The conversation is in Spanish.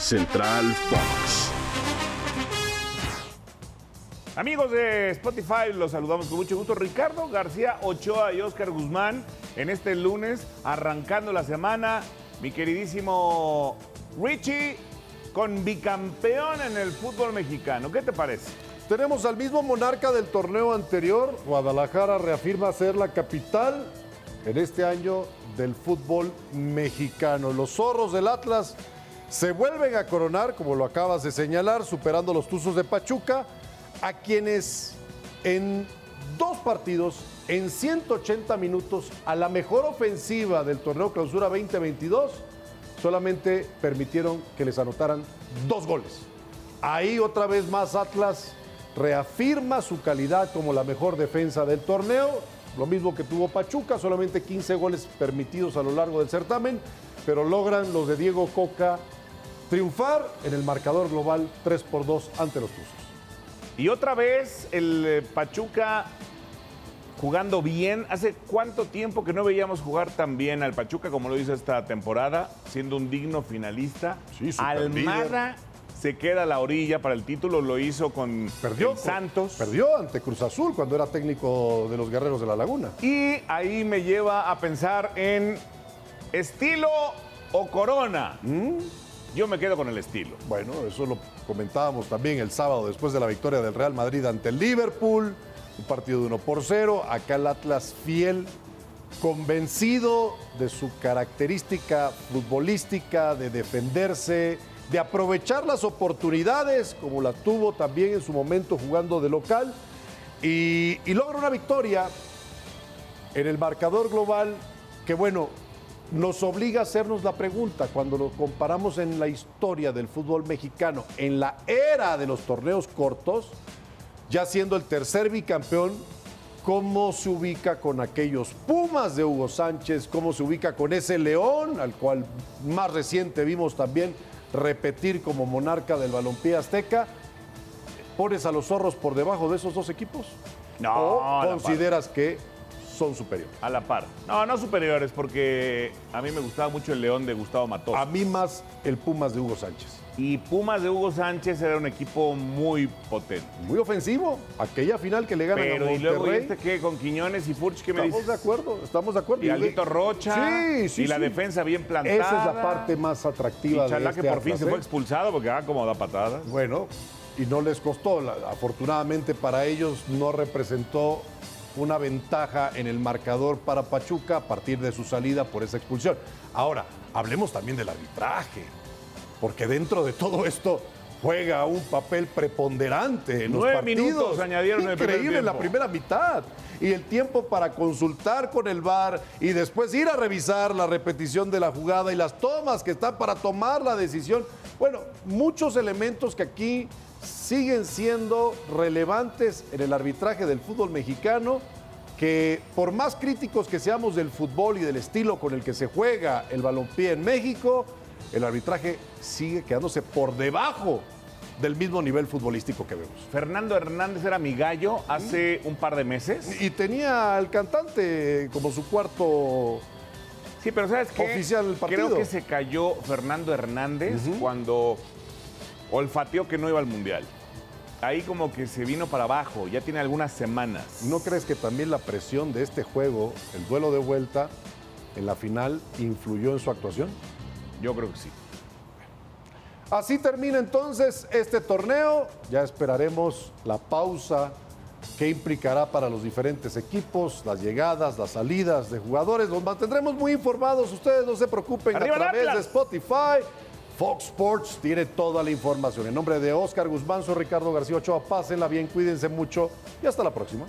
Central Fox. Amigos de Spotify, los saludamos con mucho gusto. Ricardo García Ochoa y Oscar Guzmán en este lunes, arrancando la semana. Mi queridísimo Richie, con bicampeón en el fútbol mexicano. ¿Qué te parece? Tenemos al mismo monarca del torneo anterior. Guadalajara reafirma ser la capital en este año del fútbol mexicano. Los zorros del Atlas se vuelven a coronar, como lo acabas de señalar, superando los Tuzos de Pachuca, a quienes en dos partidos, en 180 minutos, a la mejor ofensiva del torneo Clausura 2022, solamente permitieron que les anotaran dos goles. Ahí otra vez más Atlas reafirma su calidad como la mejor defensa del torneo, lo mismo que tuvo Pachuca, solamente 15 goles permitidos a lo largo del certamen, pero logran los de Diego Coca triunfar en el marcador global 3 por 2 ante los Tuzos. Y otra vez el eh, Pachuca jugando bien. ¿Hace cuánto tiempo que no veíamos jugar tan bien al Pachuca como lo hizo esta temporada, siendo un digno finalista? Sí, Almada se queda a la orilla para el título, lo hizo con Perdió Santos. Perdió ante Cruz Azul cuando era técnico de los Guerreros de la Laguna. Y ahí me lleva a pensar en estilo o corona. ¿Mm? Yo me quedo con el estilo. Bueno, eso lo comentábamos también el sábado después de la victoria del Real Madrid ante el Liverpool. Un partido de 1 por 0. Acá el Atlas fiel, convencido de su característica futbolística, de defenderse, de aprovechar las oportunidades, como la tuvo también en su momento jugando de local. Y, y logra una victoria en el marcador global que, bueno, nos obliga a hacernos la pregunta cuando lo comparamos en la historia del fútbol mexicano, en la era de los torneos cortos, ya siendo el tercer bicampeón, cómo se ubica con aquellos Pumas de Hugo Sánchez, cómo se ubica con ese León, al cual más reciente vimos también repetir como monarca del balompié azteca. ¿Pones a los zorros por debajo de esos dos equipos? No, ¿O consideras que son superiores? A la par. No, no superiores, porque a mí me gustaba mucho el León de Gustavo Matosas. A mí más el Pumas de Hugo Sánchez. Y Pumas de Hugo Sánchez era un equipo muy potente. Muy ofensivo. Aquella final que le ganan Pero a y luego, ¿y Monterrey. este qué? Con Quiñones y Furch, ¿qué me Estamos dices? de acuerdo, estamos de acuerdo. Y Aldito Rocha. Sí, sí, Y la sí. defensa bien plantada. Esa es la parte más Y atractiva de Chalá este que por fin se ¿eh? fue expulsado porque ah, como da patadas. Bueno, y no les costó. Afortunadamente para ellos no representó una ventaja en el marcador para Pachuca a partir de su salida por esa expulsión. Ahora, hablemos también del arbitraje, porque dentro de todo esto juega un papel preponderante en los partidos. minutos añadieron en el primer Increíble en la primera mitad. Y el tiempo para consultar con el VAR y después ir a revisar la repetición de la jugada y las tomas que están para tomar la decisión. Bueno, muchos elementos que aquí siguen siendo relevantes en el arbitraje del fútbol mexicano, que por más críticos que seamos del fútbol y del estilo con el que se juega el balompié en México, el arbitraje sigue quedándose por debajo del mismo nivel futbolístico que vemos. Fernando Hernández era mi gallo hace un par de meses. Y tenía al cantante como su cuarto. Sí, pero ¿sabes qué? Oficial partido. Creo que se cayó Fernando Hernández cuando olfateó que no iba al Mundial. Ahí como que se vino para abajo, ya tiene algunas semanas. ¿No crees que también la presión de este juego, el duelo de vuelta en la final, influyó en su actuación? Yo creo que sí. Así termina entonces este torneo. Ya esperaremos la pausa que implicará para los diferentes equipos, las llegadas, las salidas de jugadores. Los mantendremos muy informados. Ustedes no se preocupen ¡Arriba a través de! Spotify. Fox Sports tiene toda la información. En nombre de Oscar Guzmán, soy Ricardo García Ochoa. Pásenla bien, cuídense mucho y hasta la próxima.